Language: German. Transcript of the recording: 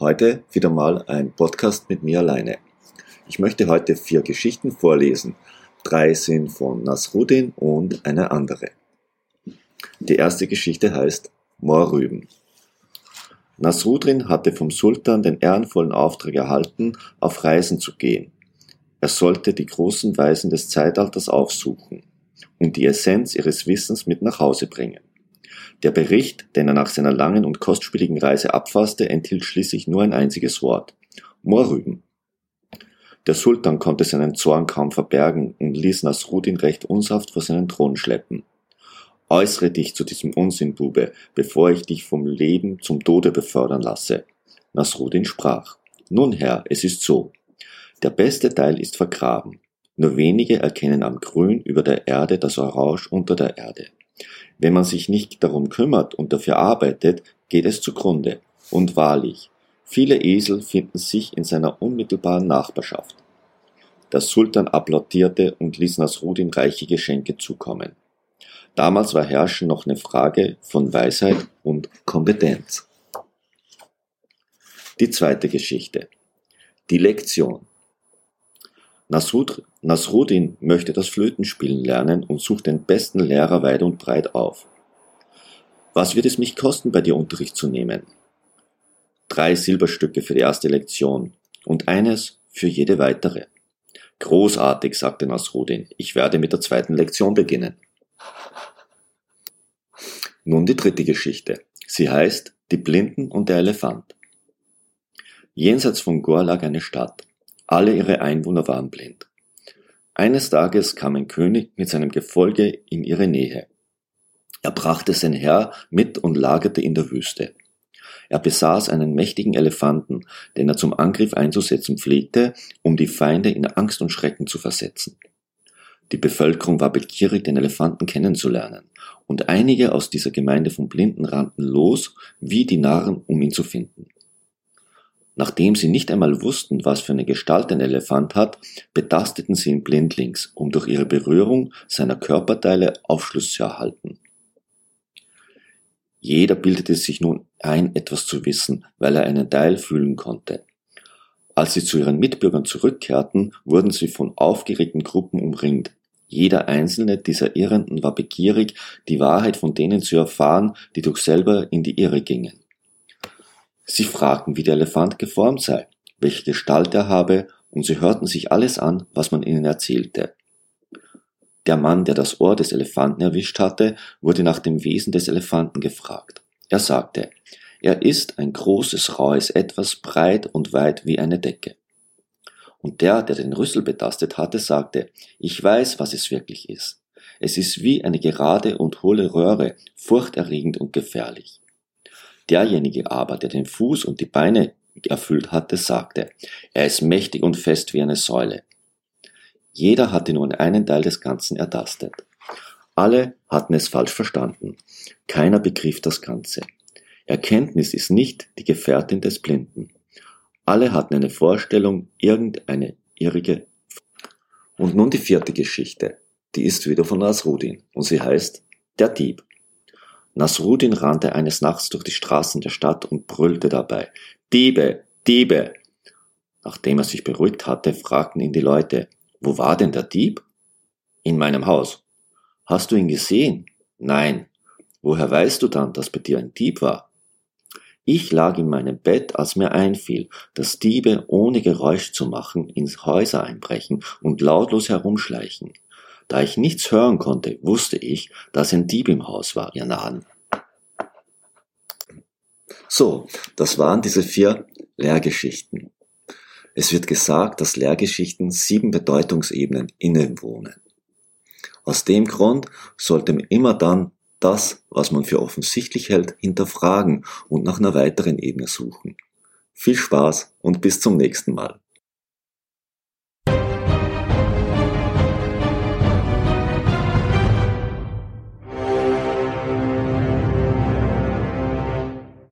Heute wieder mal ein Podcast mit mir alleine. Ich möchte heute vier Geschichten vorlesen. Drei sind von Nasruddin und eine andere. Die erste Geschichte heißt Moorrüben. Nasruddin hatte vom Sultan den ehrenvollen Auftrag erhalten, auf Reisen zu gehen. Er sollte die großen Weisen des Zeitalters aufsuchen und die Essenz ihres Wissens mit nach Hause bringen. Der Bericht, den er nach seiner langen und kostspieligen Reise abfasste, enthielt schließlich nur ein einziges Wort. Moorrüben. Der Sultan konnte seinen Zorn kaum verbergen und ließ Nasruddin recht unsaft vor seinen Thron schleppen. Äußere dich zu diesem Unsinn, Bube, bevor ich dich vom Leben zum Tode befördern lasse. Nasruddin sprach. Nun Herr, es ist so. Der beste Teil ist vergraben. Nur wenige erkennen am Grün über der Erde das Orange unter der Erde. Wenn man sich nicht darum kümmert und dafür arbeitet, geht es zugrunde. Und wahrlich, viele Esel finden sich in seiner unmittelbaren Nachbarschaft. Der Sultan applaudierte und ließ Nasruddin reiche Geschenke zukommen. Damals war Herrschen noch eine Frage von Weisheit und Kompetenz. Die zweite Geschichte. Die Lektion. Nasruddin möchte das Flötenspielen lernen und sucht den besten Lehrer weit und breit auf. Was wird es mich kosten, bei dir Unterricht zu nehmen? Drei Silberstücke für die erste Lektion und eines für jede weitere. Großartig, sagte Nasruddin, ich werde mit der zweiten Lektion beginnen. Nun die dritte Geschichte. Sie heißt Die Blinden und der Elefant. Jenseits von Gor lag eine Stadt. Alle ihre Einwohner waren blind. Eines Tages kam ein König mit seinem Gefolge in ihre Nähe. Er brachte sein Herr mit und lagerte in der Wüste. Er besaß einen mächtigen Elefanten, den er zum Angriff einzusetzen pflegte, um die Feinde in Angst und Schrecken zu versetzen. Die Bevölkerung war begierig, den Elefanten kennenzulernen, und einige aus dieser Gemeinde von Blinden rannten los, wie die Narren, um ihn zu finden. Nachdem sie nicht einmal wussten, was für eine Gestalt ein Elefant hat, betasteten sie ihn blindlings, um durch ihre Berührung seiner Körperteile Aufschluss zu erhalten. Jeder bildete sich nun ein, etwas zu wissen, weil er einen Teil fühlen konnte. Als sie zu ihren Mitbürgern zurückkehrten, wurden sie von aufgeregten Gruppen umringt. Jeder einzelne dieser Irrenden war begierig, die Wahrheit von denen zu erfahren, die doch selber in die Irre gingen. Sie fragten, wie der Elefant geformt sei, welche Gestalt er habe, und sie hörten sich alles an, was man ihnen erzählte. Der Mann, der das Ohr des Elefanten erwischt hatte, wurde nach dem Wesen des Elefanten gefragt. Er sagte, er ist ein großes, raues Etwas, breit und weit wie eine Decke. Und der, der den Rüssel betastet hatte, sagte, ich weiß, was es wirklich ist. Es ist wie eine gerade und hohle Röhre, furchterregend und gefährlich. Derjenige aber, der den Fuß und die Beine erfüllt hatte, sagte, er ist mächtig und fest wie eine Säule. Jeder hatte nun einen Teil des Ganzen ertastet. Alle hatten es falsch verstanden. Keiner begriff das Ganze. Erkenntnis ist nicht die Gefährtin des Blinden. Alle hatten eine Vorstellung, irgendeine irrige. Und nun die vierte Geschichte. Die ist wieder von Nasrudin und sie heißt Der Dieb. Nasruddin rannte eines Nachts durch die Straßen der Stadt und brüllte dabei Diebe, Diebe. Nachdem er sich beruhigt hatte, fragten ihn die Leute Wo war denn der Dieb? In meinem Haus. Hast du ihn gesehen? Nein. Woher weißt du dann, dass bei dir ein Dieb war? Ich lag in meinem Bett, als mir einfiel, dass Diebe ohne Geräusch zu machen ins Häuser einbrechen und lautlos herumschleichen. Da ich nichts hören konnte, wusste ich, dass ein Dieb im Haus war, ihr Narren. So, das waren diese vier Lehrgeschichten. Es wird gesagt, dass Lehrgeschichten sieben Bedeutungsebenen innewohnen. Aus dem Grund sollte man immer dann das, was man für offensichtlich hält, hinterfragen und nach einer weiteren Ebene suchen. Viel Spaß und bis zum nächsten Mal.